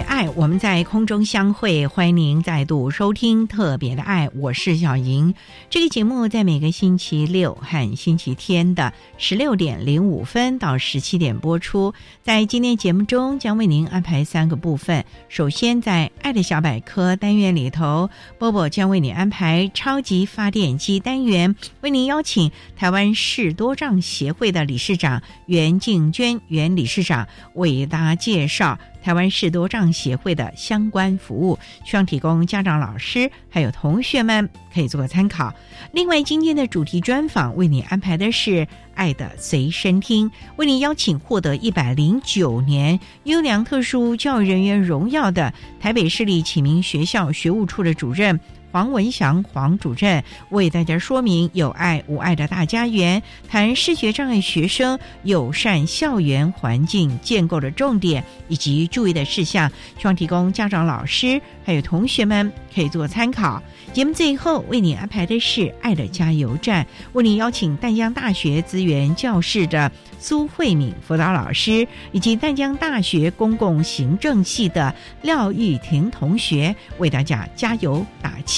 爱，我们在空中相会。欢迎您再度收听特别的爱，我是小莹。这个节目在每个星期六和星期天的十六点零五分到十七点播出。在今天节目中，将为您安排三个部分。首先，在“爱的小百科”单元里头，波波将为你安排“超级发电机”单元，为您邀请台湾市多障协会的理事长袁静娟袁理事长为大家介绍。台湾视多障协会的相关服务，希望提供家长、老师还有同学们可以做个参考。另外，今天的主题专访为你安排的是《爱的随身听》，为你邀请获得一百零九年优良特殊教育人员荣耀的台北市立启明学校学务处的主任。黄文祥黄主任为大家说明有爱无爱的大家园，谈视觉障碍学生友善校园环境建构的重点以及注意的事项，希望提供家长、老师还有同学们可以做参考。节目最后为你安排的是爱的加油站，为你邀请淡江大学资源教室的苏慧敏辅导老师，以及淡江大学公共行政系的廖玉婷同学为大家加油打气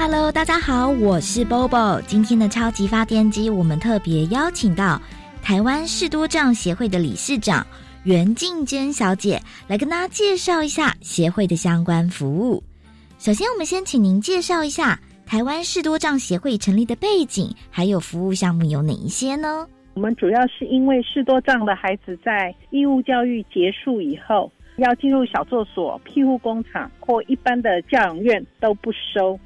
Hello，大家好，我是 Bobo。今天的超级发电机，我们特别邀请到台湾视多障协会的理事长。袁静娟小姐来跟大家介绍一下协会的相关服务。首先，我们先请您介绍一下台湾视多障协会成立的背景，还有服务项目有哪一些呢？我们主要是因为视多障的孩子在义务教育结束以后，要进入小作所、庇护工厂或一般的教养院都不收，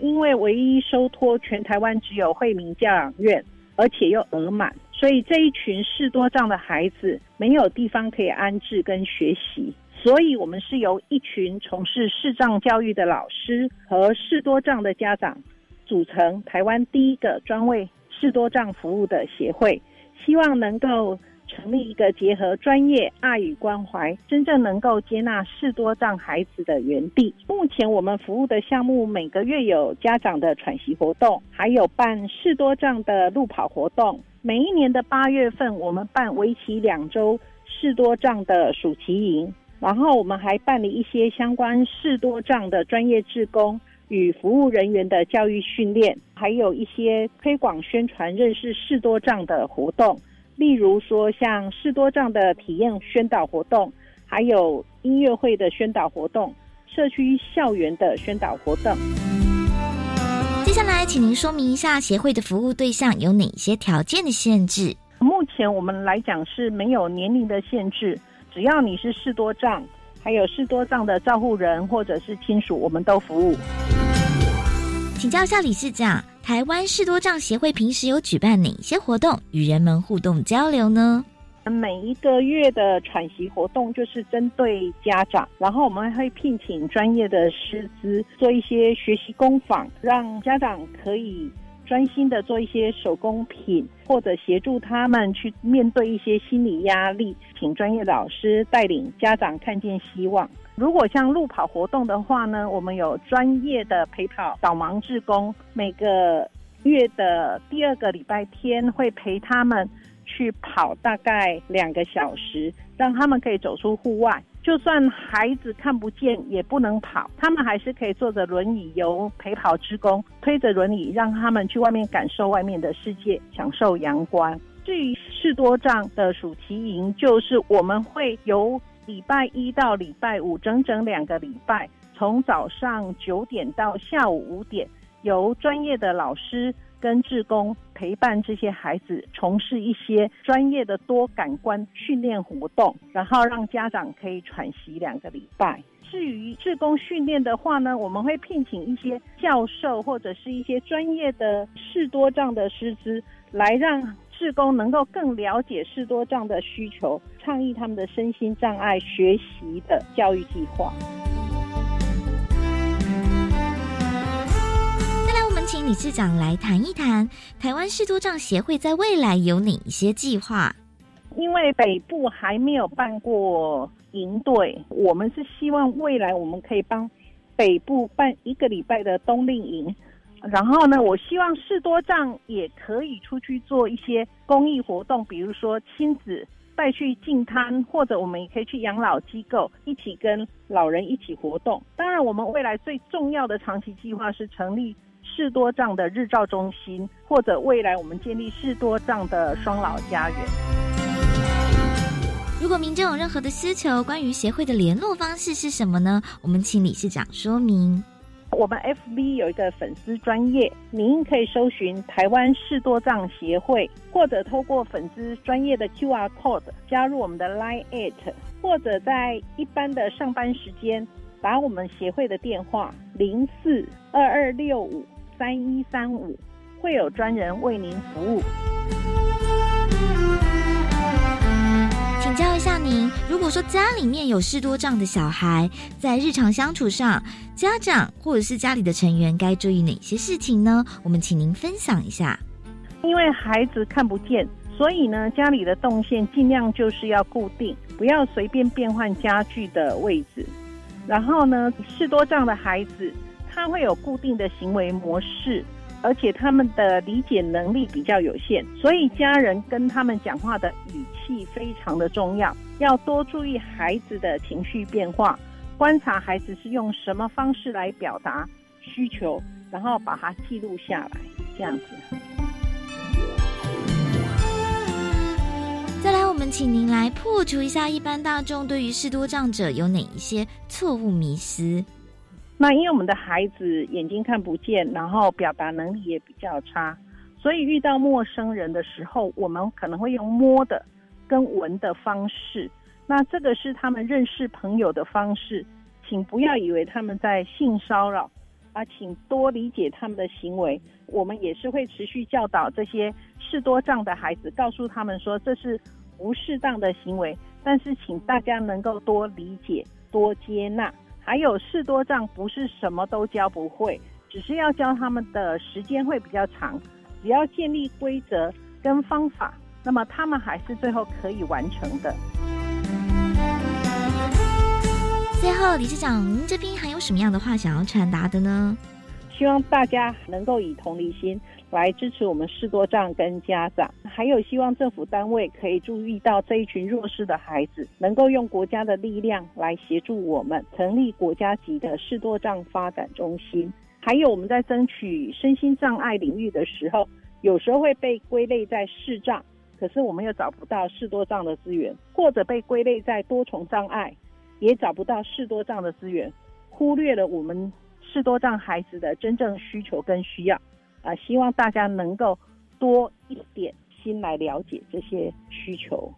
因为唯一收托全台湾只有惠民教养院，而且又额满。所以这一群视多障的孩子没有地方可以安置跟学习，所以我们是由一群从事视障教育的老师和视多障的家长组成台湾第一个专为视多障服务的协会，希望能够成立一个结合专业、爱与关怀，真正能够接纳视多障孩子的园地。目前我们服务的项目每个月有家长的喘息活动，还有办视多障的路跑活动。每一年的八月份，我们办为期两周视多障的暑期营，然后我们还办理一些相关视多障的专业志工与服务人员的教育训练，还有一些推广宣传认识视多障的活动，例如说像视多障的体验宣导活动，还有音乐会的宣导活动，社区校园的宣导活动。接下来，请您说明一下协会的服务对象有哪些条件的限制？目前我们来讲是没有年龄的限制，只要你是视多障，还有视多障的照护人或者是亲属，我们都服务。请教一下理事长，台湾视多障协会平时有举办哪些活动与人们互动交流呢？每一个月的喘息活动就是针对家长，然后我们会聘请专业的师资做一些学习工坊，让家长可以专心的做一些手工品，或者协助他们去面对一些心理压力，请专业老师带领家长看见希望。如果像路跑活动的话呢，我们有专业的陪跑导盲志工，每个月的第二个礼拜天会陪他们。去跑大概两个小时，让他们可以走出户外。就算孩子看不见也不能跑，他们还是可以坐着轮椅，由陪跑职工推着轮椅，让他们去外面感受外面的世界，享受阳光。至于士多障的暑期营，就是我们会由礼拜一到礼拜五，整整两个礼拜，从早上九点到下午五点，由专业的老师。跟志工陪伴这些孩子从事一些专业的多感官训练活动，然后让家长可以喘息两个礼拜。至于志工训练的话呢，我们会聘请一些教授或者是一些专业的视多障的师资，来让志工能够更了解视多障的需求，倡议他们的身心障碍学习的教育计划。请理事长来谈一谈台湾视多障协会在未来有哪一些计划？因为北部还没有办过营队，我们是希望未来我们可以帮北部办一个礼拜的冬令营。然后呢，我希望士多障也可以出去做一些公益活动，比如说亲子带去进滩，或者我们也可以去养老机构一起跟老人一起活动。当然，我们未来最重要的长期计划是成立。士多藏的日照中心，或者未来我们建立士多藏的双老家园。如果民众有任何的需求，关于协会的联络方式是什么呢？我们请理事长说明。我们 FB 有一个粉丝专业，您可以搜寻台湾士多藏协会，或者透过粉丝专业的 QR code 加入我们的 Line at，或者在一般的上班时间打我们协会的电话零四二二六五。三一三五会有专人为您服务。请教一下您，如果说家里面有视多障的小孩，在日常相处上，家长或者是家里的成员该注意哪些事情呢？我们请您分享一下。因为孩子看不见，所以呢，家里的动线尽量就是要固定，不要随便变换家具的位置。然后呢，视多障的孩子。他会有固定的行为模式，而且他们的理解能力比较有限，所以家人跟他们讲话的语气非常的重要，要多注意孩子的情绪变化，观察孩子是用什么方式来表达需求，然后把它记录下来，这样子。再来，我们请您来破除一下一般大众对于视多障者有哪一些错误迷思。那因为我们的孩子眼睛看不见，然后表达能力也比较差，所以遇到陌生人的时候，我们可能会用摸的跟闻的方式。那这个是他们认识朋友的方式，请不要以为他们在性骚扰啊，请多理解他们的行为。我们也是会持续教导这些视多障的孩子，告诉他们说这是不适当的行为，但是请大家能够多理解、多接纳。还有士多障不是什么都教不会，只是要教他们的时间会比较长。只要建立规则跟方法，那么他们还是最后可以完成的。最后，理事长，您这边还有什么样的话想要传达的呢？希望大家能够以同理心。来支持我们视多障跟家长，还有希望政府单位可以注意到这一群弱势的孩子，能够用国家的力量来协助我们成立国家级的视多障发展中心。还有我们在争取身心障碍领域的时候，有时候会被归类在视障，可是我们又找不到视多障的资源，或者被归类在多重障碍，也找不到视多障的资源，忽略了我们视多障孩子的真正需求跟需要。啊，希望大家能够多一点心来了解这些需求。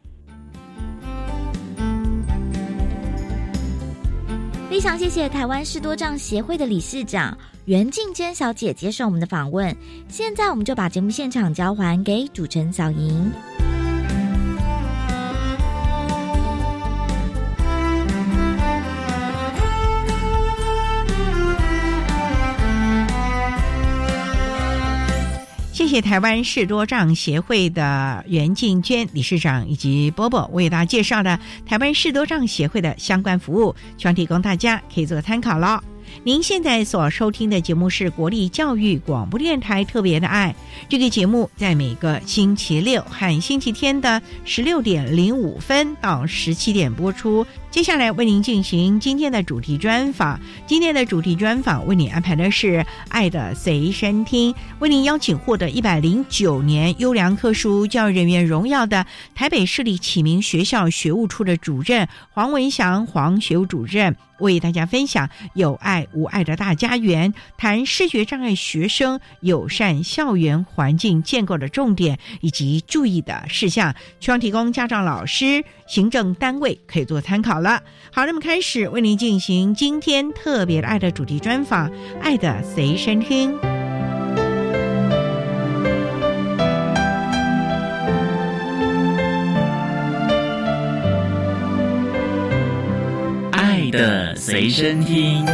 非常谢谢台湾市多障协会的理事长袁静娟小姐接受我们的访问。现在我们就把节目现场交还给主持人小莹。谢谢台湾视多障协会的袁静娟理事长以及波波为大家介绍的台湾视多障协会的相关服务，希望提供大家可以做参考了。您现在所收听的节目是国立教育广播电台特别的爱，这个节目在每个星期六和星期天的十六点零五分到十七点播出。接下来为您进行今天的主题专访。今天的主题专访为您安排的是《爱的随身听》，为您邀请获得一百零九年优良特殊教育人员荣耀的台北市立启明学校学务处的主任黄文祥黄学务主任，为大家分享有爱无爱的大家园，谈视觉障碍学生友善校园环境建构的重点以及注意的事项，希望提供家长、老师、行政单位可以做参考。了，好，那么开始为您进行今天特别的爱的主题专访，《爱的随身听》。爱的随身听。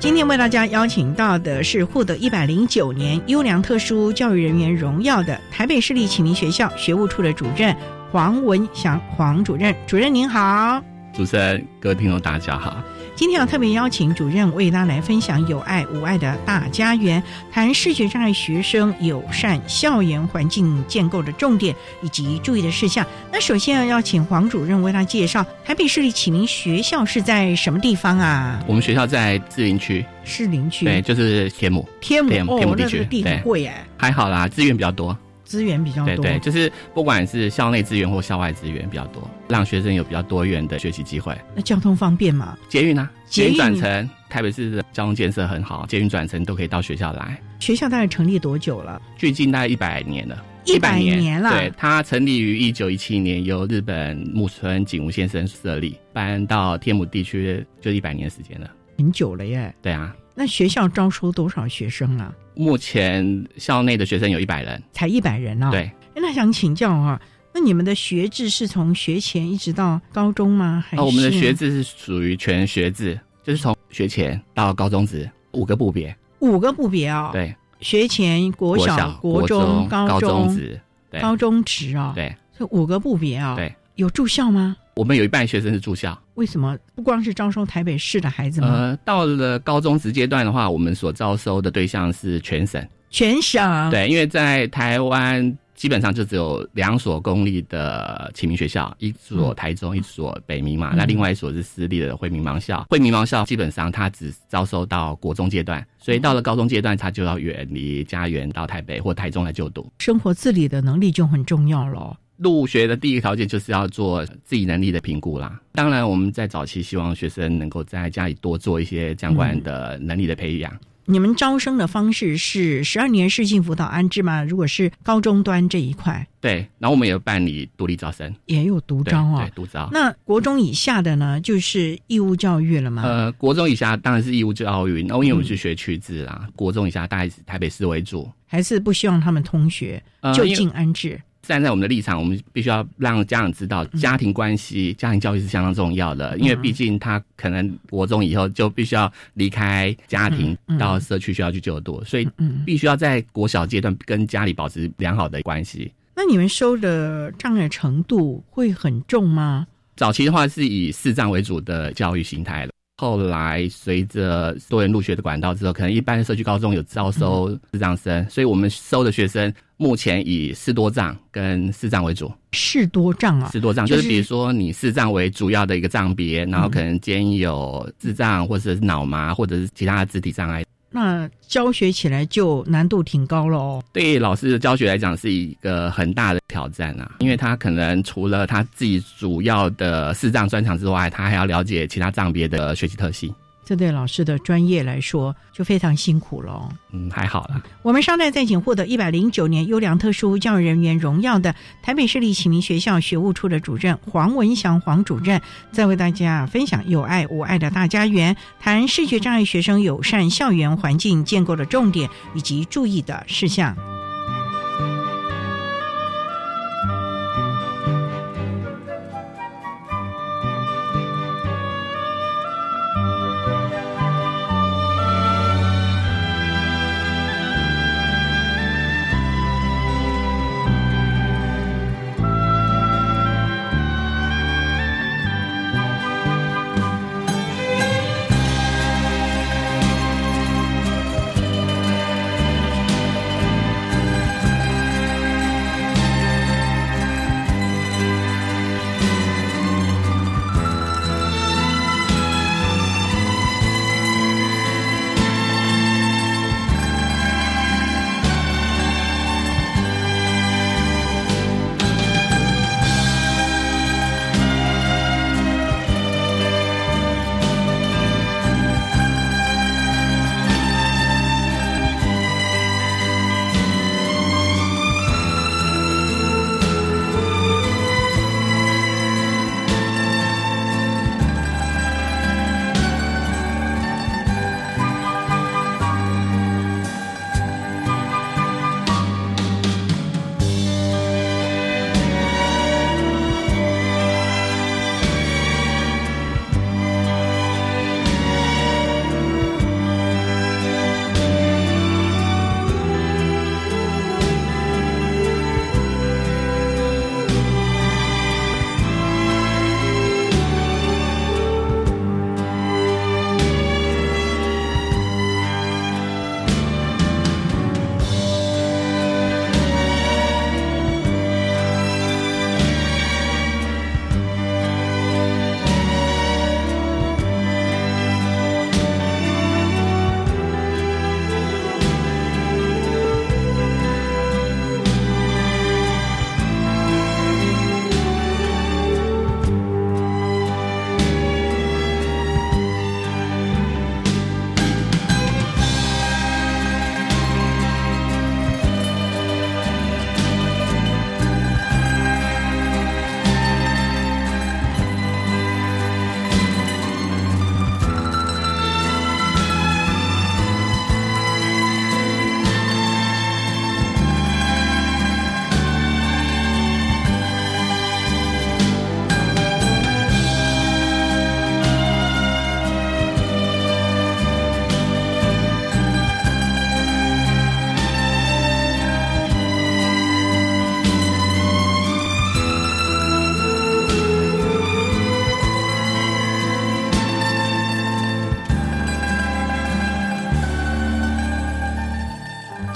今天为大家邀请到的是获得一百零九年优良特殊教育人员荣耀的台北市立启明学校学务处的主任黄文祥黄主任，主任您好，主持人各位听众大家好。今天要特别邀请主任为大家来分享有爱无爱的大家园，谈视觉障碍学生友善校园环境建构的重点以及注意的事项。那首先要邀请黄主任为大家介绍台北市立启明学校是在什么地方啊？我们学校在士林区，士林区对，就是天母，天母天母地区，地很贵哎，还好啦，资源比较多。资源比较多，对对，就是不管是校内资源或校外资源比较多，让学生有比较多元的学习机会。那交通方便吗？捷运啊，捷运转乘，台北市的交通建设很好，捷运转乘都可以到学校来。学校大概成立多久了？距今大概一百年了，一百年了。对，它成立于一九一七年，由日本木村景吾先生设立，搬到天母地区就一百年时间了，很久了耶。对啊。那学校招收多少学生啊？目前校内的学生有一百人，才一百人啊。对，那想请教啊，那你们的学制是从学前一直到高中吗？还是我们的学制是属于全学制，就是从学前到高中职五个部别，五个部别啊。对，学前、国小、国中、高中职、高中职啊。对，这五个部别啊。对，有住校吗？我们有一半学生是住校，为什么？不光是招收台北市的孩子吗？呃，到了高中职阶段的话，我们所招收的对象是全省，全省？对，因为在台湾基本上就只有两所公立的启明学校，一所台中，一所北明嘛，那另外一所是私立的惠民盲校。惠民盲校基本上它只招收到国中阶段，所以到了高中阶段，他就要远离家园到台北或台中来就读，生活自理的能力就很重要了。入学的第一个条件就是要做自己能力的评估啦。当然，我们在早期希望学生能够在家里多做一些相关的能力的培养。你们招生的方式是十二年市性辅导安置吗？如果是高中端这一块，对。然后我们也有办理独立招生，也有独招啊，对，独招。那国中以下的呢，就是义务教育了吗？呃，国中以下当然是义务教育。那因为我们是学区制啦，国中以下大概是台北市为主，还是不希望他们同学就近安置。站在我们的立场，我们必须要让家长知道，家庭关系、家庭教育是相当重要的。因为毕竟他可能国中以后就必须要离开家庭，到社区学校去就读，所以必须要在国小阶段跟家里保持良好的关系。那你们收的障碍程度会很重吗？早期的话是以视障为主的教育形态了。后来随着多元入学的管道之后，可能一般的社区高中有招收视障生，所以我们收的学生目前以视多障跟视障为主。视多障啊，视多障就是比如说你视障为主要的一个障别，然后可能兼有智障或者是脑麻或者是其他的肢体障碍。那教学起来就难度挺高了哦。对老师的教学来讲是一个很大的挑战啊，因为他可能除了他自己主要的视障专长之外，他还要了解其他障别的学习特性。这对老师的专业来说就非常辛苦了。嗯，还好啦。我们稍待再请获得一百零九年优良特殊教育人员荣耀的台北市立启明学校学务处的主任黄文祥黄主任，再为大家分享有爱无爱的大家园，谈视觉障碍学生友善校园环境建构的重点以及注意的事项。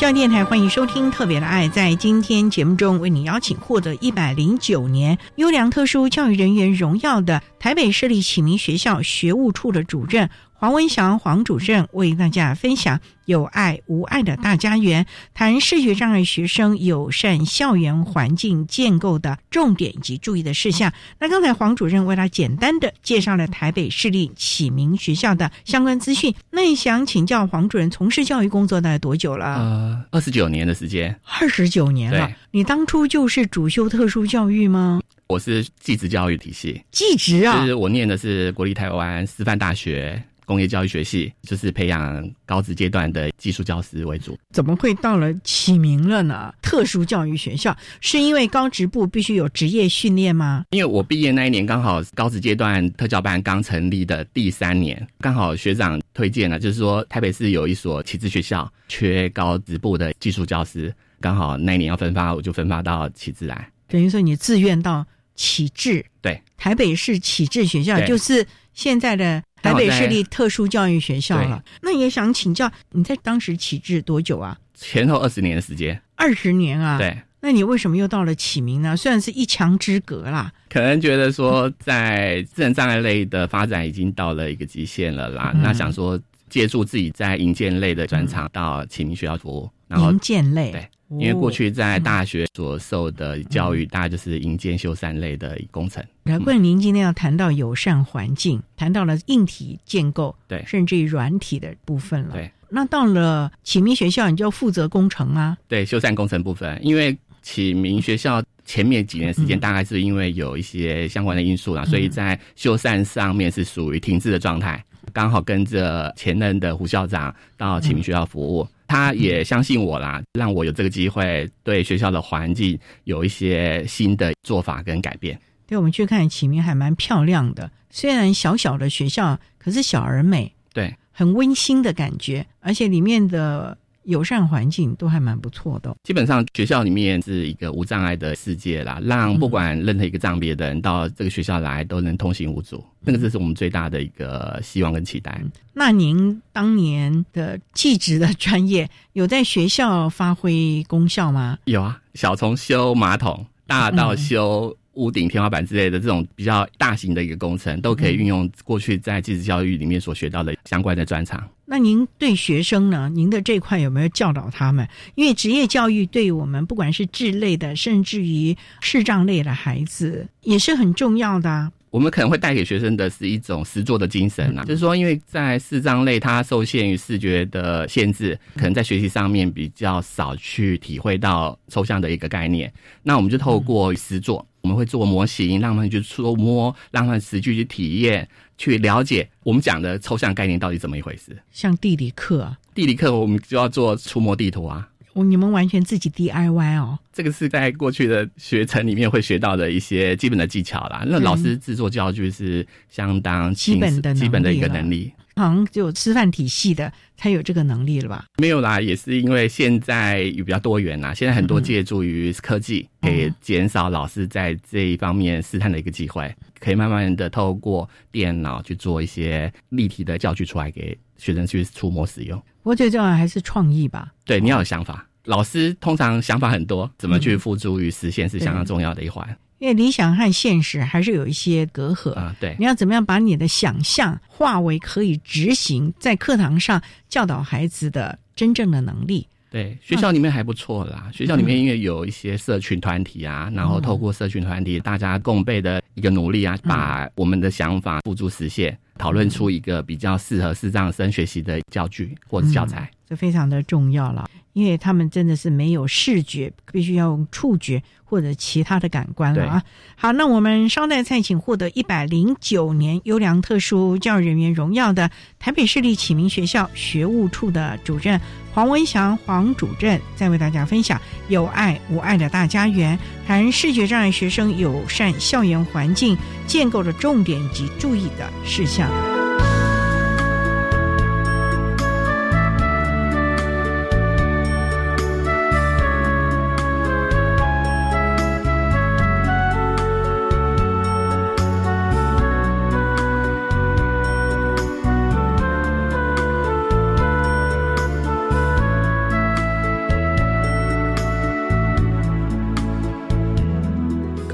教育电台欢迎收听《特别的爱》。在今天节目中，为你邀请获得一百零九年优良特殊教育人员荣耀的台北市立启明学校学务处的主任黄文祥黄主任，为大家分享有爱无爱的大家园，谈视觉障碍学生友善校园环境建构的重点及注意的事项。那刚才黄主任为他简单的介绍了台北市立启明学校的相关资讯。那也想请教黄主任，从事教育工作大概多久了？呃，二十九年的时间，二十九年了。你当初就是主修特殊教育吗？我是技职教育体系，技职啊就，是我念的是国立台湾师范大学工业教育学系，就是培养高职阶段的技术教师为主。怎么会到了启明了呢？特殊教育学校是因为高职部必须有职业训练吗？因为我毕业那一年刚好高职阶段特教班刚成立的第三年，刚好学长推荐了，就是说台北市有一所启智学校缺高职部的技术教师，刚好那一年要分发，我就分发到启智来。等于说你自愿到启智，对，台北市启智学校就是现在的台北市立特殊教育学校了。那也想请教，你在当时启智多久啊？前后二十年的时间，二十年啊。。对。那你为什么又到了启明呢？虽然是一墙之隔啦，可能觉得说，在智能障碍类的发展已经到了一个极限了啦。嗯那想说，借助自己在营建类的专长到启明学校服务，然后营建类。对因为过去在大学所受的教育，大概就是营建修缮类的工程。难怪您今天要谈到友善环境，谈到了硬体建构，对，甚至于软体的部分了。对，那到了启明学校，你就要负责工程啊？对，修缮工程部分，因为启明学校前面几年时间，大概是因为有一些相关的因素啦，所以在修缮上面是属于停滞的状态。刚好跟着前任的胡校长到启明学校服务，他也相信我啦，让我有这个机会对学校的环境有一些新的做法跟改变。对，我们去看启明还蛮漂亮的，虽然小小的学校，可是小而美，对，很温馨的感觉，而且里面的。友善环境都还蛮不错的。基本上学校里面是一个无障碍的世界啦，让不管任何一个障别的人到这个学校来都能通行无阻。那个这是我们最大的一个希望跟期待。那您当年的技职的专业有在学校发挥功效吗？有啊，小从修马桶，大到修。屋顶、天花板之类的这种比较大型的一个工程，都可以运用过去在技职教育里面所学到的相关的专长。那您对学生呢？您的这块有没有教导他们？因为职业教育对我们不管是智类的，甚至于视障类的孩子，也是很重要的。我们可能会带给学生的是一种实作的精神啊，就是说，因为在视障类，它受限于视觉的限制，可能在学习上面比较少去体会到抽象的一个概念。那我们就透过实作。我们会做模型，让他们去触摸，让他们实际去体验，去了解我们讲的抽象概念到底怎么一回事。像地理课，地理课我们就要做触摸地图啊。你们完全自己 DIY 哦。这个是在过去的学程里面会学到的一些基本的技巧啦。那老师制作教具是相当基本的基本的一个能力。好像只有师范体系的才有这个能力了吧？没有啦，也是因为现在也比较多元啦。现在很多借助于科技，可以减少老师在这一方面试探的一个机会，可以慢慢的透过电脑去做一些立体的教具出来给学生去触摸使用。我觉得重要还是创意吧。对，你要有想法。老师通常想法很多，怎么去付诸于实现是相当重要的一环。因为理想和现实还是有一些隔阂啊，对，你要怎么样把你的想象化为可以执行，在课堂上教导孩子的真正的能力？对，学校里面还不错啦。学校里面因为有一些社群团体啊，然后透过社群团体大家共备的一个努力啊，把我们的想法付诸实现，讨论出一个比较适合视障生学习的教具或者教材，这非常的重要了。因为他们真的是没有视觉，必须要用触觉或者其他的感官了啊。好，那我们稍待再请获得一百零九年优良特殊教育人员荣耀的台北市立启明学校学务处的主任黄文祥黄主任，再为大家分享有爱无爱的大家园，谈视觉障碍学生友善校园环境建构的重点及注意的事项。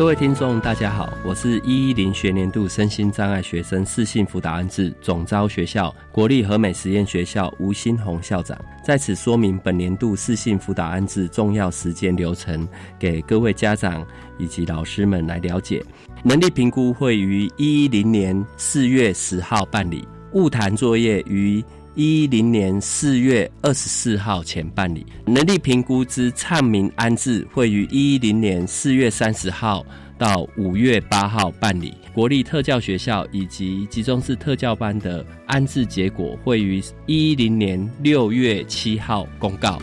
各位听众，大家好，我是一一零学年度身心障碍学生适性辅导安置总招学校国立和美实验学校吴新红校长，在此说明本年度适性辅导安置重要时间流程，给各位家长以及老师们来了解。能力评估会于一一零年四月十号办理，物谈作业于。一零年四月二十四号前办理能力评估之畅明安置，会于一零年四月三十号到五月八号办理。国立特教学校以及集中式特教班的安置结果，会于一零年六月七号公告。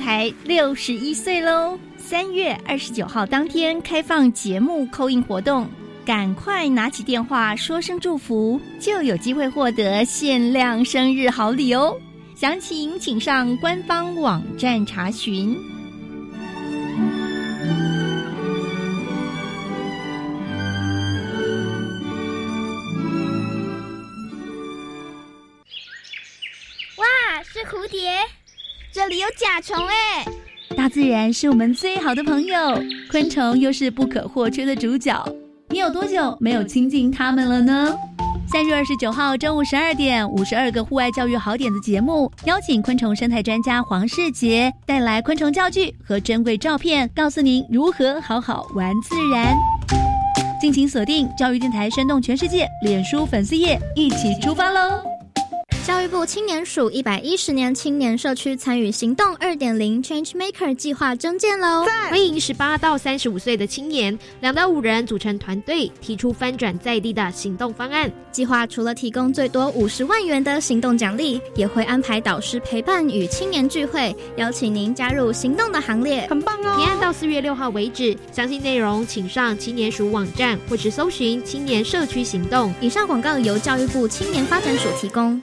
台六十一岁喽！三月二十九号当天开放节目扣印活动，赶快拿起电话说声祝福，就有机会获得限量生日好礼哦！详情请上官方网站查询。甲虫哎！大自然是我们最好的朋友，昆虫又是不可或缺的主角。你有多久没有亲近它们了呢？三月二十九号中午十二点，五十二个户外教育好点子节目，邀请昆虫生态专家黄世杰带来昆虫教具和珍贵照片，告诉您如何好好玩自然。敬请锁定教育电台，生动全世界脸书粉丝页，一起出发喽！教育部青年署一百一十年青年社区参与行动二点零 Change Maker 计划征件喽！欢迎十八到三十五岁的青年，两到五人组成团队，提出翻转在地的行动方案。计划除了提供最多五十万元的行动奖励，也会安排导师陪伴与青年聚会，邀请您加入行动的行列，很棒哦！提案到四月六号为止，详细内容请上青年署网站或是搜寻青年社区行动。以上广告由教育部青年发展署提供。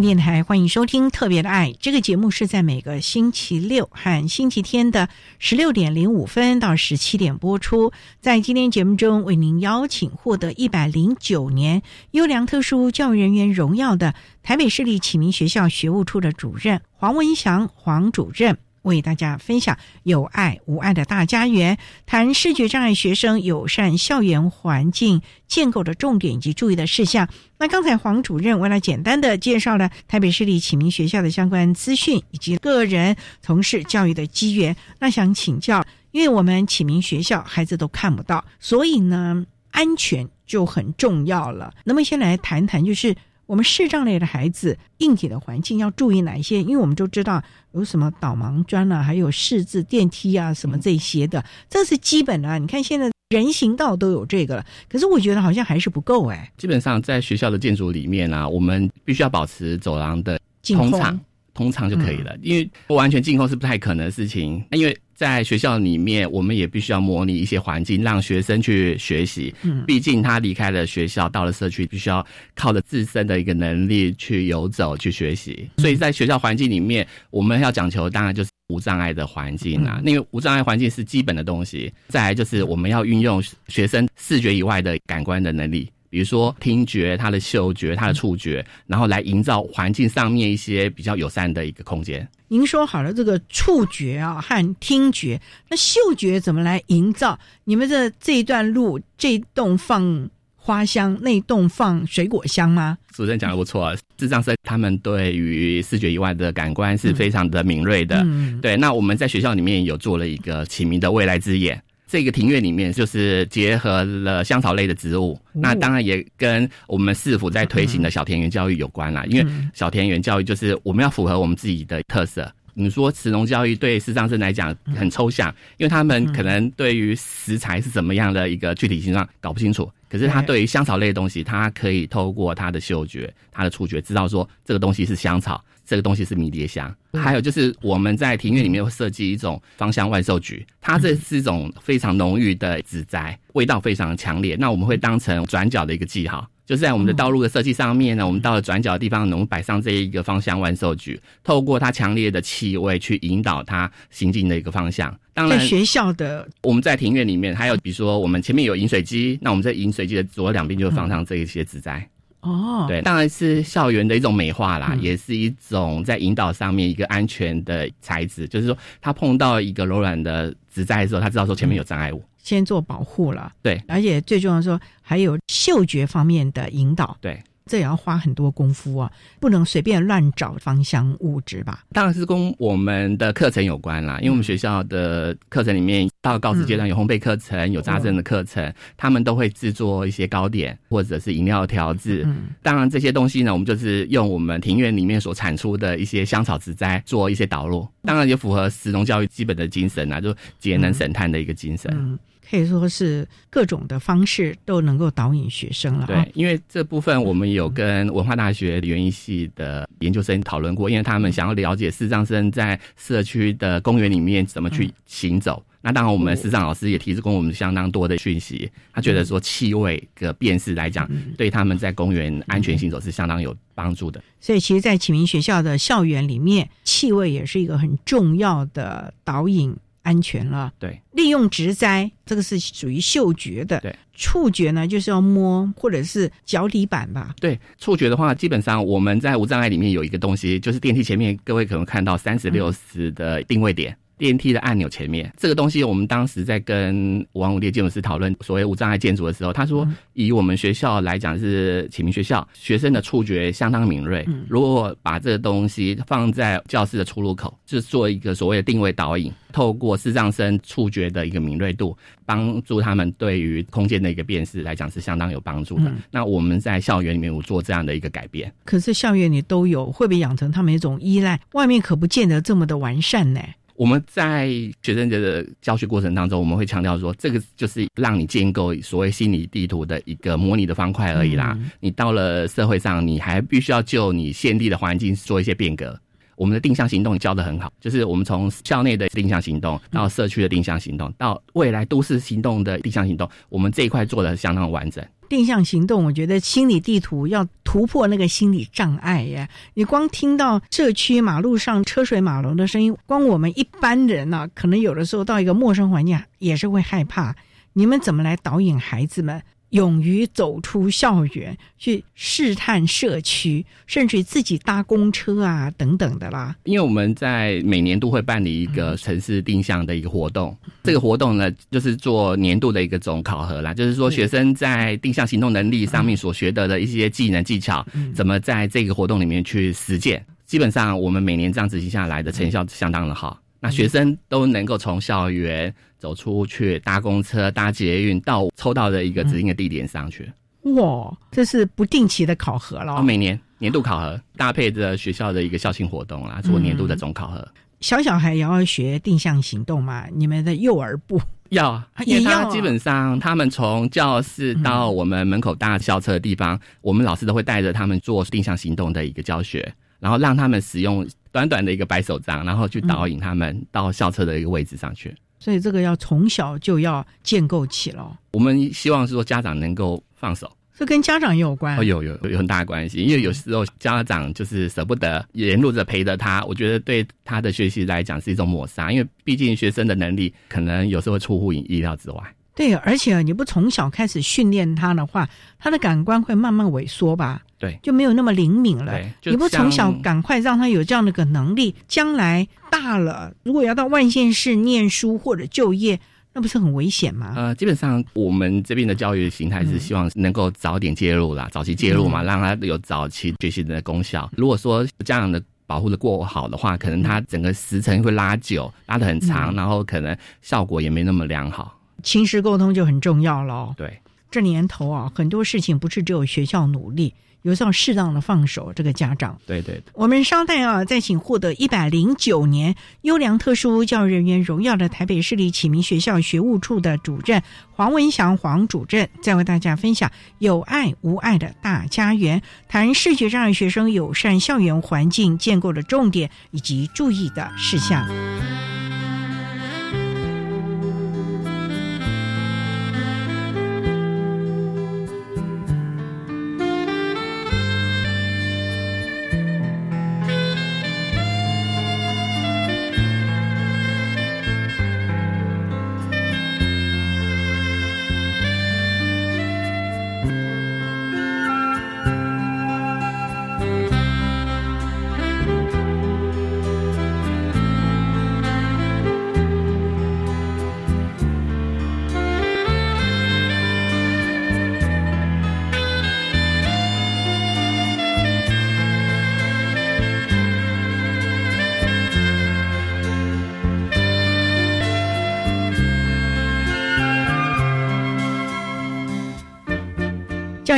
电台欢迎收听《特别的爱》这个节目，是在每个星期六和星期天的十六点零五分到十七点播出。在今天节目中，为您邀请获得一百零九年优良特殊教育人员荣耀的台北市立启明学校学务处的主任黄文祥黄主任。为大家分享有爱无爱的大家园，谈视觉障碍学生友善校园环境建构的重点以及注意的事项。那刚才黄主任为了简单的介绍了台北市立启明学校的相关资讯以及个人从事教育的机缘，那想请教，因为我们启明学校孩子都看不到，所以呢安全就很重要了。那么先来谈谈，就是。我们视障类的孩子，硬体的环境要注意哪一些？因为我们都知道有什么导盲砖啊，还有视字电梯啊，什么这些的，这是基本的。你看现在人行道都有这个了，可是我觉得好像还是不够哎。基本上在学校的建筑里面呢，我们必须要保持走廊的通畅，通畅就可以了。因为不完全净空是不太可能的事情，因为。在学校里面，我们也必须要模拟一些环境，让学生去学习。嗯，毕竟他离开了学校，到了社区，必须要靠着自身的一个能力去游走、去学习。所以在学校环境里面，我们要讲求，当然就是无障碍的环境啊。那个无障碍环境是基本的东西。再来就是我们要运用学生视觉以外的感官的能力。比如说听觉、他的嗅觉、他的触觉，然后来营造环境上面一些比较友善的一个空间。您说好了，这个触觉啊和听觉，那嗅觉怎么来营造？你们这这一段路，这栋放花香，那栋放水果香吗？主持人讲的不错，智障生他们对于视觉以外的感官是非常的敏锐的。嗯对，那我们在学校里面有做了一个启明的未来之眼。这个庭院里面就是结合了香草类的植物，那当然也跟我们市府在推行的小田园教育有关啦。因为小田园教育就是我们要符合我们自己的特色。你说慈农教育对视障生来讲很抽象，因为他们可能对于食材是怎么样的一个具体形状搞不清楚。可是他对于香草类的东西，他可以透过他的嗅觉、他的触觉，知道说这个东西是香草。这个东西是迷迭香，还有就是我们在庭院里面会设计一种芳香万寿菊，它这是一种非常浓郁的紫栽，味道非常强烈。那我们会当成转角的一个记号，就是在我们的道路的设计上面呢，我们到了转角的地方，能摆上这一个芳香万寿菊，透过它强烈的气味去引导它行进的一个方向。当然，学校的我们在庭院里面，还有比如说我们前面有饮水机，那我们在饮水机的左右两边就放上这一些植栽。哦，对，当然是校园的一种美化啦，嗯也是一种在引导上面一个安全的材质，就是说他碰到一个柔软的植栽的时候，他知道说前面有障碍物。先做保护了，对。而且最重要的说还有嗅觉方面的引导，对，这也要花很多功夫啊，不能随便乱找芳香物质吧？当然是跟我们的课程有关啦，因为我们学校的课程里面到高职阶段有烘焙课程、有扎针的课程，他们都会制作一些糕点或者是饮料调制。嗯，当然这些东西呢，我们就是用我们庭院里面所产出的一些香草植栽做一些导入，当然也符合实农教育基本的精神啊，就节能省碳的一个精神。嗯，可以说是各种的方式都能够导引学生了啊。对，因为这部分我们有跟文化大学园艺系的研究生讨论过，因为他们想要了解视障生在社区的公园里面怎么去行走。那当然，我们视障老师也提供我们相当多的讯息。他觉得说气味的辨识来讲，对他们在公园安全行走是相当有帮助的。所以，其实，在启明学校的校园里面，气味也是一个很重要的导引安全了。对，利用植栽，这个是属于嗅觉的。对，触觉呢，就是要摸或者是脚底板吧。对，触觉的话，基本上我们在无障碍里面有一个东西，就是电梯前面，各位可能看到三十六十的定位点。电梯的按钮前面这个东西，我们当时在跟王武烈建筑师讨论所谓无障碍建筑的时候，他说，以我们学校来讲是启明学校，学生的触觉相当敏锐。如果把这个东西放在教室的出入口，就是做一个所谓的定位导引，透过视障生触觉的一个敏锐度，帮助他们对于空间的一个辨识来讲是相当有帮助的。嗯那我们在校园里面有做这样的一个改变。可是校园里都有，会不会养成他们一种依赖？外面可不见得这么的完善呢。我们在学生节的教学过程当中，我们会强调说，这个就是让你建构所谓心理地图的一个模拟的方块而已啦。嗯你到了社会上，你还必须要就你现地的环境做一些变革。我们的定向行动教的很好，就是我们从校内的定向行动到社区的定向行动，到未来都市行动的定向行动，我们这一块做的相当完整。定向行动，我觉得心理地图要突破那个心理障碍耶。你光听到社区马路上车水马龙的声音，光我们一般人呢、可能有的时候到一个陌生环境也是会害怕。你们怎么来导引孩子们勇于走出校园，去试探社区，甚至于自己搭公车啊等等的啦？因为我们在每年都会办理一个城市定向的一个活动，这个活动呢，就是做年度的一个总考核啦，就是说学生在定向行动能力上面所学得的一些技能技巧，怎么在这个活动里面去实践。基本上我们每年这样执行下来的成效相当的好，那学生都能够从校园走出去，搭公车、搭捷运到抽到的一个指定的地点上去。哇，这是不定期的考核了。哦，每年年度考核搭配着学校的一个校庆活动啦，做年度的总考核。小小孩也要学定向行动嘛？你们的幼儿部要也要啊为他基本上他们从教室到我们门口搭校车的地方，我们老师都会带着他们做定向行动的一个教学，然后让他们使用短短的一个白手杖，然后去导引他们到校车的一个位置上去。所以这个要从小就要建构起了，我们希望是说家长能够放手。这跟家长也有关。哦，有有有很大的关系，因为有时候家长就是舍不得沿路着陪着他，我觉得对他的学习来讲是一种抹杀，因为毕竟学生的能力可能有时候会出乎你意料之外。对，而且你不从小开始训练他的话，他的感官会慢慢萎缩吧？对，就没有那么灵敏了你不从小像赶快让他有这样的个能力，将来大了，如果要到万县市念书或者就业，那不是很危险吗？呃，基本上我们这边的教育形态是希望能够早点介入啦，早期介入嘛，嗯让他有早期学习的功效。如果说家长的保护的过好的话，可能他整个时程会拉久，拉得很长，嗯然后可能效果也没那么良好。情识沟通就很重要了。对，这年头啊，很多事情不是只有学校努力，有时候适当的放手，这个家长。对对我们稍待啊，再请获得一百零九年优良特殊教育人员荣耀的台北市立启明学校学务处的主任黄文祥黄主任，再为大家分享有爱无爱的大家园，谈视觉障碍学生友善校园环境建构的重点以及注意的事项。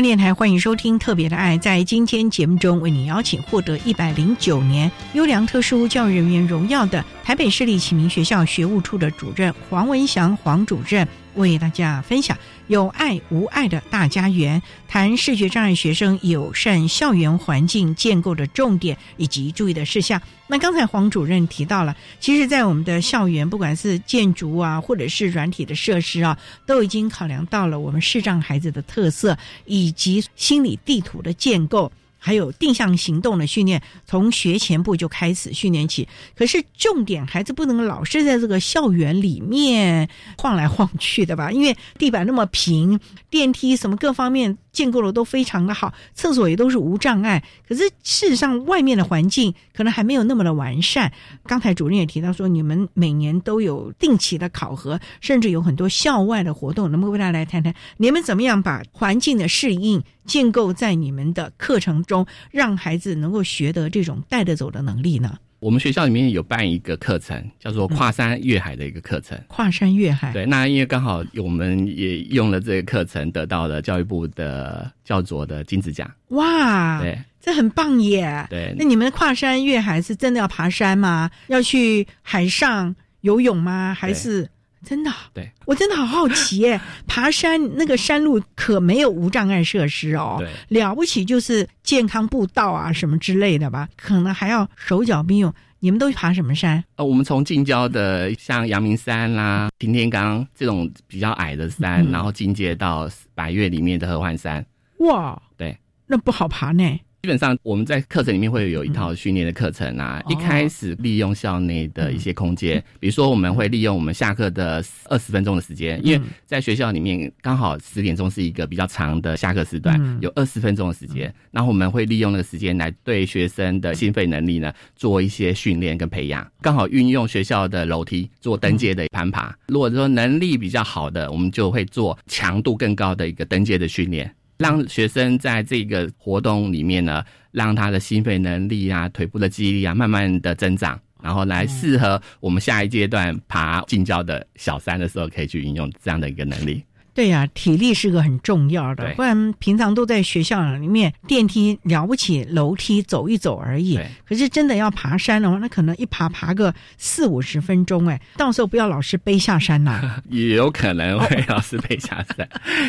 教练台欢迎收听《特别的爱》。在今天节目中，为你邀请获得一百零九年优良特殊教育人员荣耀的台北市立启明学校学务处的主任黄文祥黄主任。为大家分享有爱无爱的大家园，谈视觉障碍学生友善校园环境建构的重点以及注意的事项。那刚才黄主任提到了，其实，在我们的校园，不管是建筑啊，或者是软体的设施啊，都已经考量到了我们视障孩子的特色以及心理地图的建构。还有定向行动的训练，从学前部就开始训练起。可是重点孩子不能老是在这个校园里面晃来晃去的吧？因为地板那么平，电梯什么各方面。建构的都非常的好，厕所也都是无障碍。可是事实上，外面的环境可能还没有那么的完善。刚才主任也提到说，你们每年都有定期的考核，甚至有很多校外的活动。能不能为大家来谈谈，你们怎么样把环境的适应建构在你们的课程中，让孩子能够学得这种带得走的能力呢？我们学校里面有办一个课程，叫做跨山越海的一个课程。跨山越海，对，那因为刚好我们也用了这个课程，得到了教育部的教卓的金子奖。哇，对，这很棒耶。对，那你们跨山越海是真的要爬山吗？要去海上游泳吗？还是？真的，对我真的好好奇耶！爬山那个山路可没有无障碍设施哦，对，了不起就是健康步道啊什么之类的吧，可能还要手脚并用。你们都爬什么山？呃，我们从近郊的像阳明山啦、擎天岗这种比较矮的山，然后进阶到百越里面的合欢山。哇，对，那不好爬呢。基本上我们在课程里面会有一套训练的课程啊，一开始利用校内的一些空间，比如说我们会利用我们下课的二十分钟的时间，因为在学校里面刚好十点钟是一个比较长的下课时段，有二十分钟的时间，然后我们会利用那个时间来对学生的心肺能力呢做一些训练跟培养，刚好运用学校的楼梯做登阶的攀爬。如果说能力比较好的，我们就会做强度更高的一个登阶的训练。让学生在这个活动里面呢，让他的心肺能力啊、腿部的肌力啊，慢慢的增长，然后来适合我们下一阶段爬近郊的小山的时候，可以去运用这样的一个能力。对呀，体力是个很重要的，不然平常都在学校里面，电梯了不起，楼梯走一走而已。可是真的要爬山的话，那可能一爬爬个四五十分钟，哎，到时候不要老师背下山呐。也有可能会老师背下山。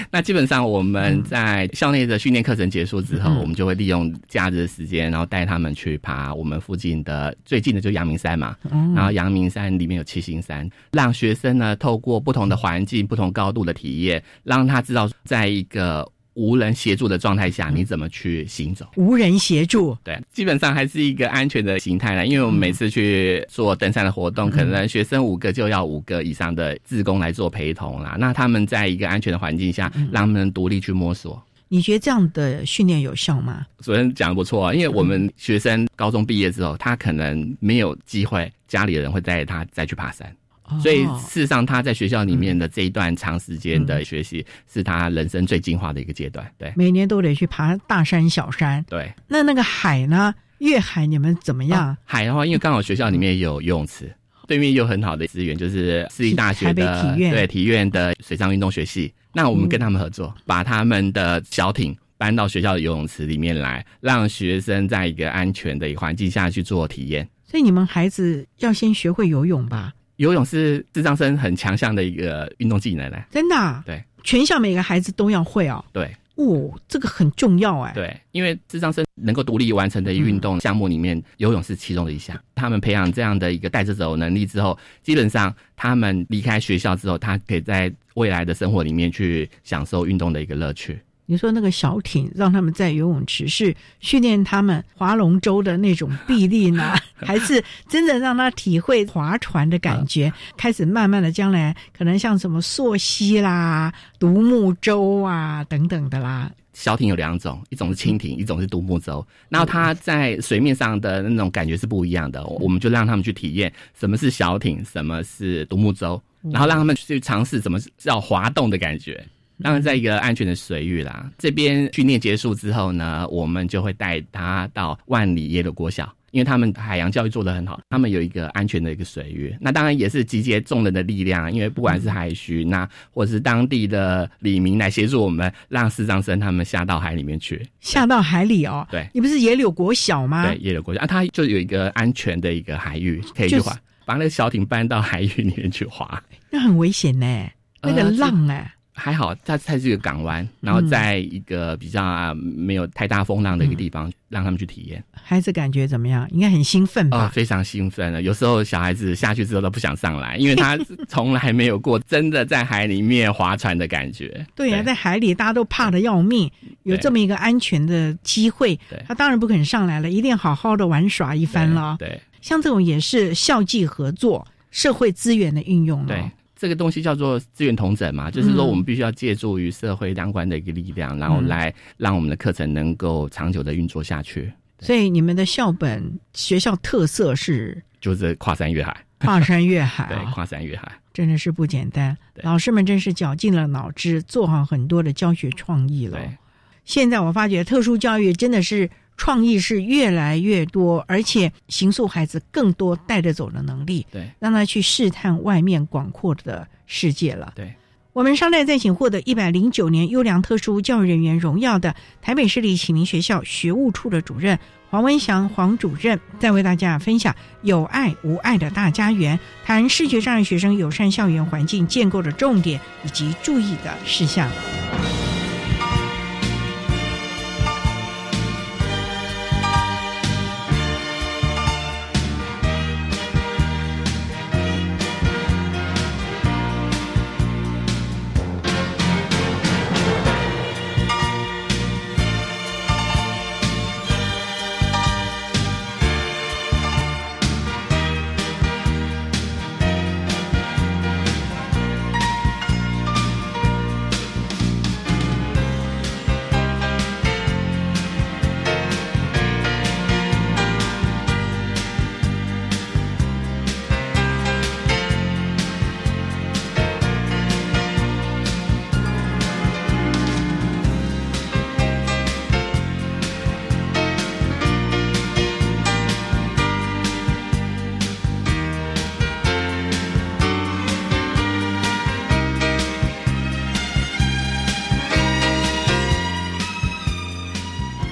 那基本上我们在校内的训练课程结束之后，我们就会利用假日的时间，然后带他们去爬我们附近的最近的就阳明山嘛。然后阳明山里面有七星山，让学生呢透过不同的环境、不同高度的体验。让他知道，在一个无人协助的状态下，你怎么去行走？无人协助，对，基本上还是一个安全的形态了。因为我们每次去做登山的活动，可能学生五个就要五个以上的自工来做陪同啦。那他们在一个安全的环境下，让他们独立去摸索。你觉得这样的训练有效吗？昨天讲的不错啊，因为我们学生高中毕业之后，他可能没有机会，家里的人会带他再去爬山。所以事实上，他在学校里面的这一段长时间的学习，是他人生最精华的一个阶段。对，每年都得去爬大山、小山。对，那那个海呢？越海你们怎么样？海的话，因为刚好学校里面有游泳池，对面有很好的资源，就是私立大学的对体院的水上运动学系。那我们跟他们合作，把他们的小艇搬到学校的游泳池里面来，让学生在一个安全的环境下去做体验。所以你们孩子要先学会游泳吧？游泳是智障生很强项的一个运动技能呢，真的。对，全校每个孩子都要会哦。对，哦，这个很重要哎。对，因为智障生能够独立完成的运动项目里面，游泳是其中的一项。他们培养这样的一个带着走能力之后，基本上他们离开学校之后，他可以在未来的生活里面去享受运动的一个乐趣。你说那个小艇让他们在游泳池是训练他们划龙舟的那种臂力呢，还是真的让他体会划船的感觉？开始慢慢的，将来可能像什么溯溪啦、独木舟啊等等的啦。小艇有两种，一种是蜻蜓，一种是独木舟。然后它在水面上的那种感觉是不一样的，我们就让他们去体验什么是小艇，什么是独木舟，然后让他们去尝试什么叫滑动的感觉。当然，在一个安全的水域啦。这边训练结束之后呢，我们就会带他到万里耶鲁国小，因为他们海洋教育做得很好，他们有一个安全的一个水域。那当然也是集结众人的力量，因为不管是海巡那或者是当地的李明来协助我们，让视障生他们下到海里面去，下到海里哦。对，你不是野柳国小吗？对，野柳国小啊，它就有一个安全的一个海域可以去划，把那个小艇搬到海域里面去划，那很危险呢，那个浪哎。还好，它它是一个港湾，然后在一个比较没有太大风浪的一个地方，让他们去体验。孩子感觉怎么样？应该很兴奋吧？非常兴奋了。有时候小孩子下去之后都不想上来，因为他从来没有过真的在海里面划船的感觉。对呀，在海里大家都怕的要命，有这么一个安全的机会，他当然不肯上来了，一定好好的玩耍一番了。对，像这种也是校际合作、社会资源的运用了。这个东西叫做资源同整嘛，就是说我们必须要借助于社会相关的一个力量，然后来让我们的课程能够长久的运作下去。所以你们的校本学校特色是就是跨山越海，跨山越海，对，跨山越海真的是不简单。老师们真是绞尽了脑汁，做好很多的教学创意了。现在我发觉特殊教育真的是。创意是越来越多，而且形塑孩子更多带着走的能力，对，让他去试探外面广阔的世界了。对，我们商代在请获得一百零九年优良特殊教育人员荣耀的台北市立启明学校学务处的主任黄文祥黄主任，再为大家分享有爱无爱的大家园，谈视觉障碍学生友善校园环境建构的重点以及注意的事项。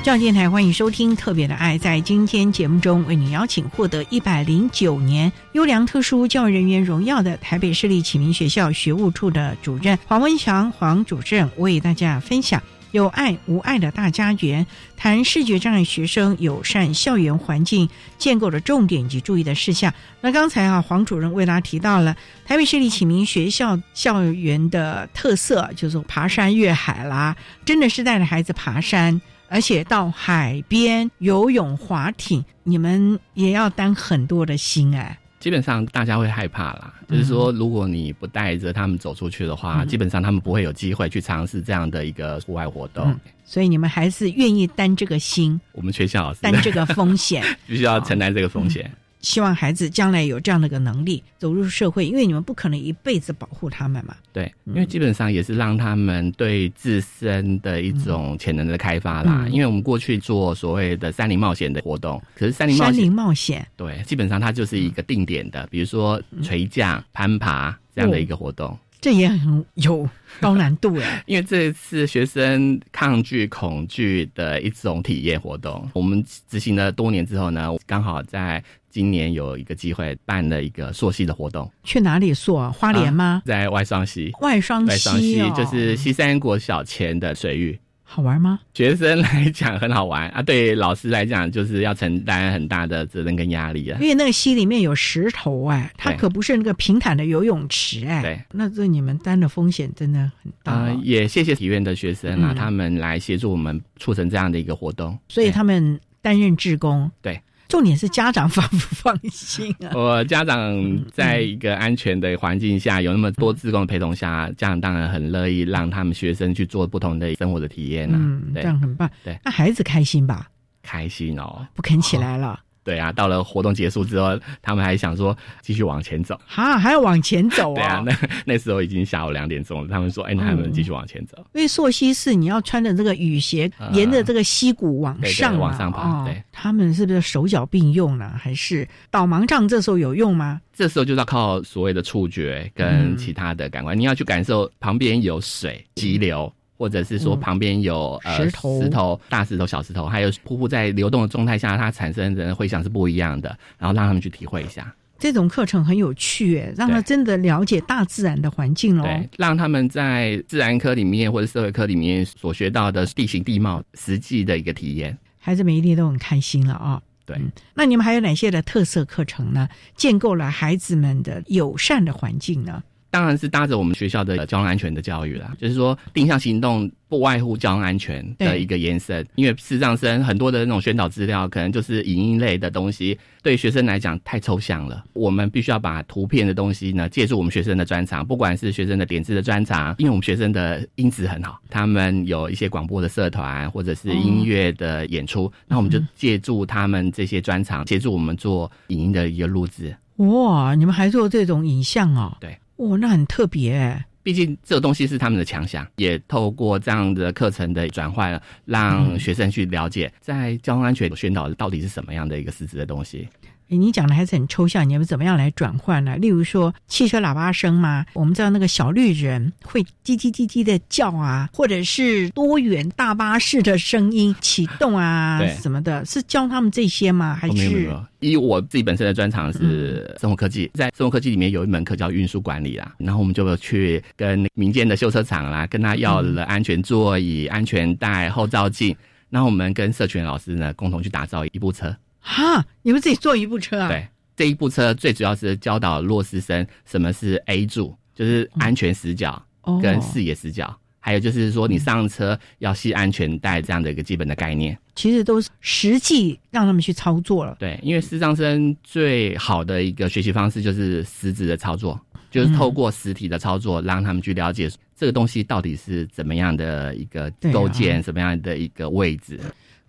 教电台欢迎收听《特别的爱》。在今天节目中，为你邀请获得一百零九年优良特殊教育人员荣耀的台北市立启明学校学务处的主任黄文祥黄主任，为大家分享有爱无爱的大家园，谈视觉障碍学生友善校园环境建构的重点及注意的事项。那刚才啊，黄主任为大家提到了台北市立启明学校校园的特色，就是爬山越海啦，真的是带着孩子爬山。而且到海边游泳、划艇，你们也要担很多的心哎。基本上大家会害怕啦，就是说，如果你不带着他们走出去的话，基本上他们不会有机会去尝试这样的一个户外活动。所以你们还是愿意担这个心。我们学校担这个风险，必须要承担这个风险。希望孩子将来有这样的一个能力走入社会，因为你们不可能一辈子保护他们嘛。对，因为基本上也是让他们对自身的一种潜能的开发啦。因为我们过去做所谓的山林冒险的活动，可是山林山林冒险对，基本上它就是一个定点的，比如说垂降、攀爬这样的一个活动。这也很有高难度哎，因为这次学生抗拒恐惧的一种体验活动，我们执行了多年之后呢，刚好在今年有一个机会办了一个溯溪的活动。去哪里溯？花莲吗？在外双溪。外双溪就是西山国小前的水域。好玩吗？学生来讲很好玩啊，对老师来讲就是要承担很大的责任跟压力啊。因为那个溪里面有石头哎，它可不是那个平坦的游泳池哎。对，那这你们担的风险真的很大。也谢谢体院的学生啊，他们来协助我们促成这样的一个活动，所以他们担任志工。对。重点是家长放不放心啊？我家长在一个安全的环境下，有那么多职工的陪同下，家长当然很乐意让他们学生去做不同的生活的体验啊。嗯，这样很棒。对，那孩子开心吧？开心哦，不肯起来了。对啊，到了活动结束之后，他们还想说继续往前走。哈，还要往前走对啊，那 那时候已经下午两点钟了，他们说：“哎，那还能继续往前走。”因为溯溪是你要穿着这个雨鞋，沿着这个溪谷往上往上爬。对，他们是不是手脚并用呢？还是导盲杖这时候有用吗？这时候就是要靠所谓的触觉跟其他的感官，你要去感受旁边有水急流。或者是说旁边有呃石头、石头、大石头、小石头，还有瀑布在流动的状态下，它产生的回响是不一样的。然后让他们去体会一下，这种课程很有趣，让他真的了解大自然的环境喽。对，让他们在自然科里面或者社会科里面所学到的地形地貌实际的一个体验，孩子们一定都很开心了啊。对，那你们还有哪些的特色课程呢？建构了孩子们的友善的环境呢？当然是搭着我们学校的交通安全的教育啦，就是说定向行动不外乎交通安全的一个延伸。因为视障生很多的那种宣导资料，可能就是影音类的东西，对学生来讲太抽象了。我们必须要把图片的东西呢，借助我们学生的专长，不管是学生的点字的专长，因为我们学生的音质很好，他们有一些广播的社团或者是音乐的演出，那我们就借助他们这些专长，协助我们做影音的一个录制。哇，你们还做这种影像哦？对。哦，那很特别。毕竟这个东西是他们的强项，也透过这样的课程的转换，让学生去了解在交通安全宣导到底是什么样的一个实质的东西。你讲的还是很抽象，你们怎么样来转换呢？例如说汽车喇叭声嘛？我们知道那个小绿人会叽叽叽叽的叫啊，或者是多元大巴士的声音启动啊什么的，是教他们这些吗？还是？以我自己本身的专长是生活科技，在生活科技里面有一门课叫运输管理啦，然后我们就去跟民间的修车厂啦，跟他要了安全座椅、安全带、后照镜，然后我们跟社群老师呢共同去打造一部车。哈，你们自己做一部车啊？对，这一部车最主要是教导弱势生什么是 A 柱，就是安全死角跟视野死角，还有就是说你上车要系安全带这样的一个基本的概念。其实都是实际让他们去操作了。对，因为视障生最好的一个学习方式就是实质的操作，就是透过实体的操作，让他们去了解这个东西到底是怎么样的一个构建，什么样的一个位置。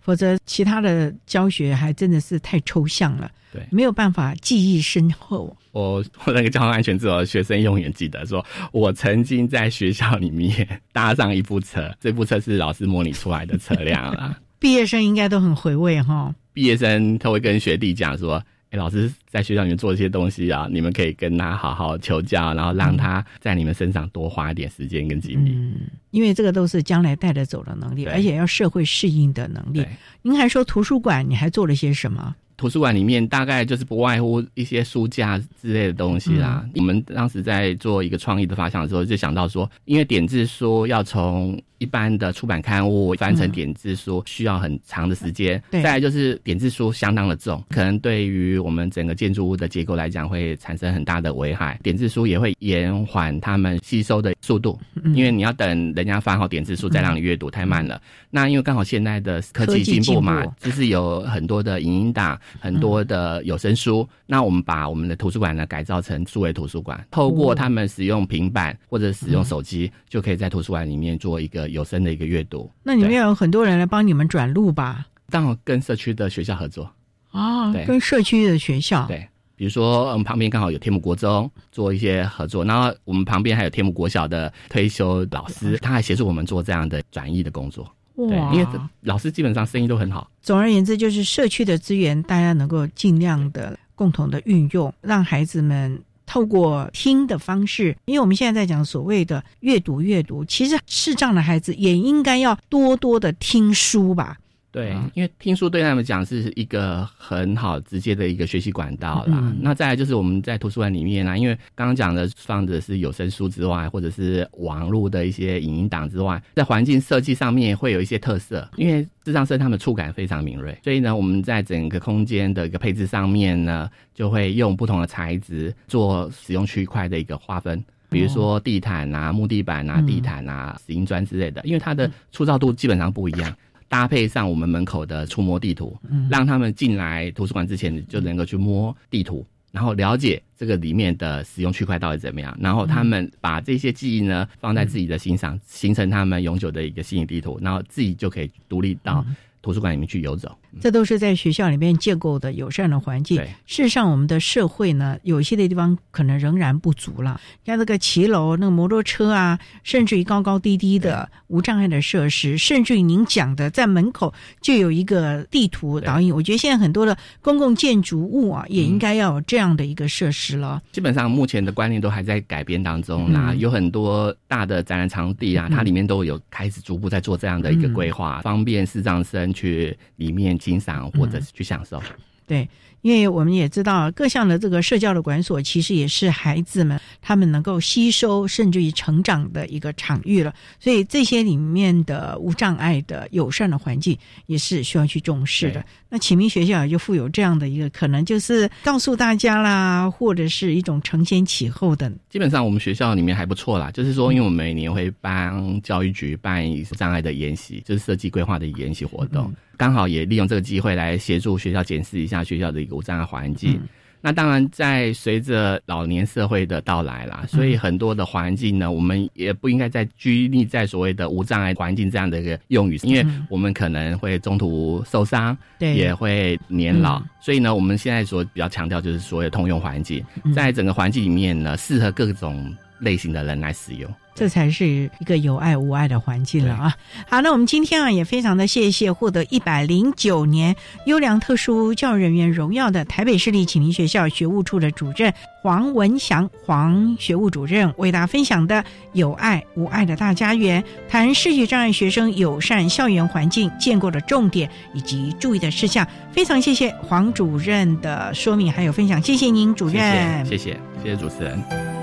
否则，其他的教学还真的是太抽象了，对，没有办法记忆深厚。我那个交通安全之后，学生永远记得说，我曾经在学校里面搭上一部车，这部车是老师模拟出来的车辆啦。毕业生应该都很回味哈。毕业生他会跟学弟讲说。哎，老师在学校里面做这些东西啊，你们可以跟他好好求教，然后让他在你们身上多花一点时间跟精力。嗯，因为这个都是将来带着走的能力，而且要社会适应的能力。您还说图书馆，你还做了些什么？图书馆里面大概就是不外乎一些书架之类的东西啦。我们当时在做一个创意的发想的时候，就想到说，因为点字书要从一般的出版刊物翻成点字书需要很长的时间，再来就是点字书相当的重，可能对于我们整个建筑物的结构来讲会产生很大的危害。点字书也会延缓他们吸收的速度，因为你要等人家翻好点字书再让你阅读太慢了。那因为刚好现在的科技进步嘛，就是有很多的影音档。很多的有声书，那我们把我们的图书馆呢改造成数位图书馆，透过他们使用平板或者使用手机，就可以在图书馆里面做一个有声的一个阅读。那里面有很多人来帮你们转录吧？刚好跟社区的学校合作。啊，跟社区的学校。对，比如说我们旁边刚好有天母国中做一些合作，然后我们旁边还有天母国小的退休老师，他还协助我们做这样的转译的工作。对，因为老师基本上生意都很好。总而言之，就是社区的资源，大家能够尽量的共同的运用，让孩子们透过听的方式。因为我们现在在讲所谓的阅读，阅读其实视障的孩子也应该要多多的听书吧。对，因为听书对他们讲是一个很好直接的一个学习管道啦。那再来就是我们在图书馆里面啊，因为刚刚讲的放的是有声书之外，或者是网络的一些影音档之外，在环境设计上面会有一些特色。因为智障生他们触感非常敏锐，所以呢，我们在整个空间的一个配置上面呢，就会用不同的材质做使用区块的一个划分，比如说地毯啊、木地板啊、地毯啊、石英砖之类的，因为它的粗糙度基本上不一样。搭配上我们门口的触摸地图，让他们进来图书馆之前就能够去摸地图，然后了解这个里面的使用区块到底怎么样。然后他们把这些记忆呢放在自己的心上，形成他们永久的一个心理地图，然后自己就可以独立到图书馆里面去游走。这都是在学校里面建构的友善的环境。事实上，我们的社会呢，有一些的地方可能仍然不足了。像那个骑楼、那个摩托车啊，甚至于高高低低的无障碍的设施，甚至于您讲的，在门口就有一个地图导引。我觉得现在很多的公共建筑物啊，也应该要有这样的一个设施了。基本上，目前的观念都还在改变当中啦。有很多大的展览场地啊，它里面都有开始逐步在做这样的一个规划，方便视障生去里面。欣赏或者是去享受，对。因为我们也知道，各项的这个社交的馆所，其实也是孩子们他们能够吸收甚至于成长的一个场域了。所以这些里面的无障碍的友善的环境，也是需要去重视的。那启明学校就富有这样的一个可能，就是告诉大家啦，或者是一种承先启后的。基本上我们学校里面还不错啦，就是说，因为我们每年会帮教育局办障碍的研习，就是设计规划的研习活动。刚好也利用这个机会来协助学校检视一下学校的无障碍环境。那当然，在随着老年社会的到来啦，所以很多的环境呢，我们也不应该再拘泥在所谓的无障碍环境这样的一个用语，因为我们可能会中途受伤，对，也会年老。所以呢，我们现在所比较强调就是所谓通用环境，在整个环境里面呢，适合各种类型的人来使用。这才是一个有爱无爱的环境了啊！好，那我们今天啊也非常的谢谢获得一百零九年优良特殊教育人员荣耀的台北市立启明学校学务处的主任黄文祥黄学务主任为大家分享的有爱无爱的大家园，谈视觉障碍学生友善校园环境建构的重点以及注意的事项。非常谢谢黄主任的说明还有分享，谢谢您主任，谢谢谢谢主持人。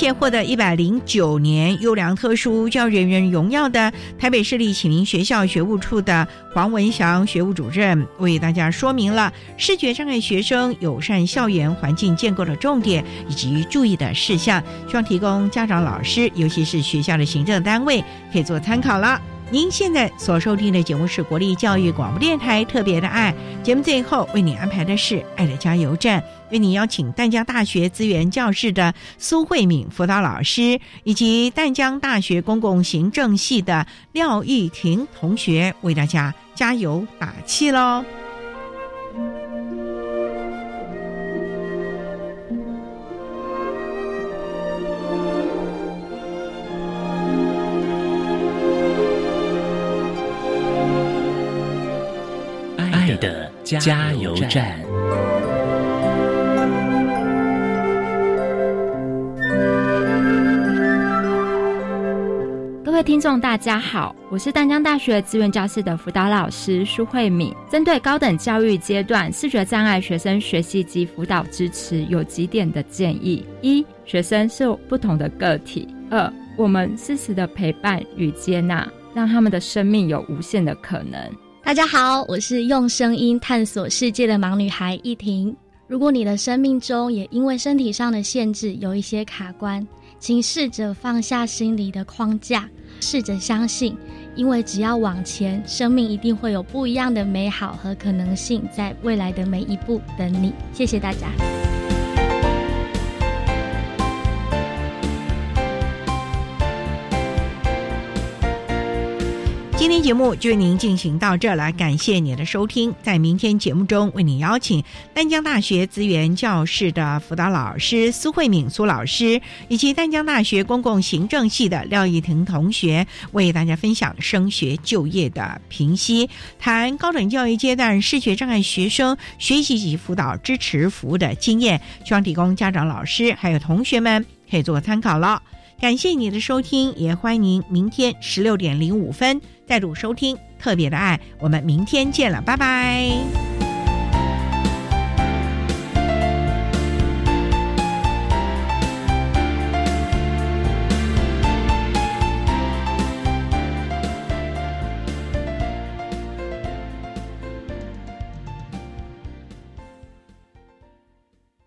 谢获得一百零九年优良特殊教育人员荣耀的台北市立启明学校学务处的黄文祥学务主任，为大家说明了视觉障碍学生友善校园环境建构的重点以及注意的事项，希望提供家长、老师，尤其是学校的行政单位可以做参考了。您现在所收听的节目是国立教育广播电台特别的爱节目，最后为你安排的是爱的加油站，为你邀请淡江大学资源教室的苏慧敏辅导老师，以及淡江大学公共行政系的廖玉婷同学，为大家加油打气喽。加油站。位听众，大家好，我是丹江大学资源教室的辅导老师舒慧敏。针对高等教育阶段视觉障碍学生学习及辅导支持，有几点的建议：一、学生是不同的个体；二、我们适时的陪伴与接纳，让他们的生命有无限的可能。大家好，我是用声音探索世界的盲女孩依婷。如果你的生命中也因为身体上的限制有一些卡关，请试着放下心里的框架，试着相信，因为只要往前，生命一定会有不一样的美好和可能性，在未来的每一步等你。谢谢大家。今天节目就为您进行到这了，感谢您的收听。在明天节目中，为您邀请丹江大学资源教室的辅导老师苏慧敏苏老师，以及丹江大学公共行政系的廖义婷同学，为大家分享升学就业的评析，谈高等教育阶段视觉障碍学生学习及辅导支持服务的经验，希望提供家长、老师还有同学们可以做个参考了。感谢你的收听，也欢迎您明天十六点零五分再度收听特别的爱。我们明天见了，拜拜。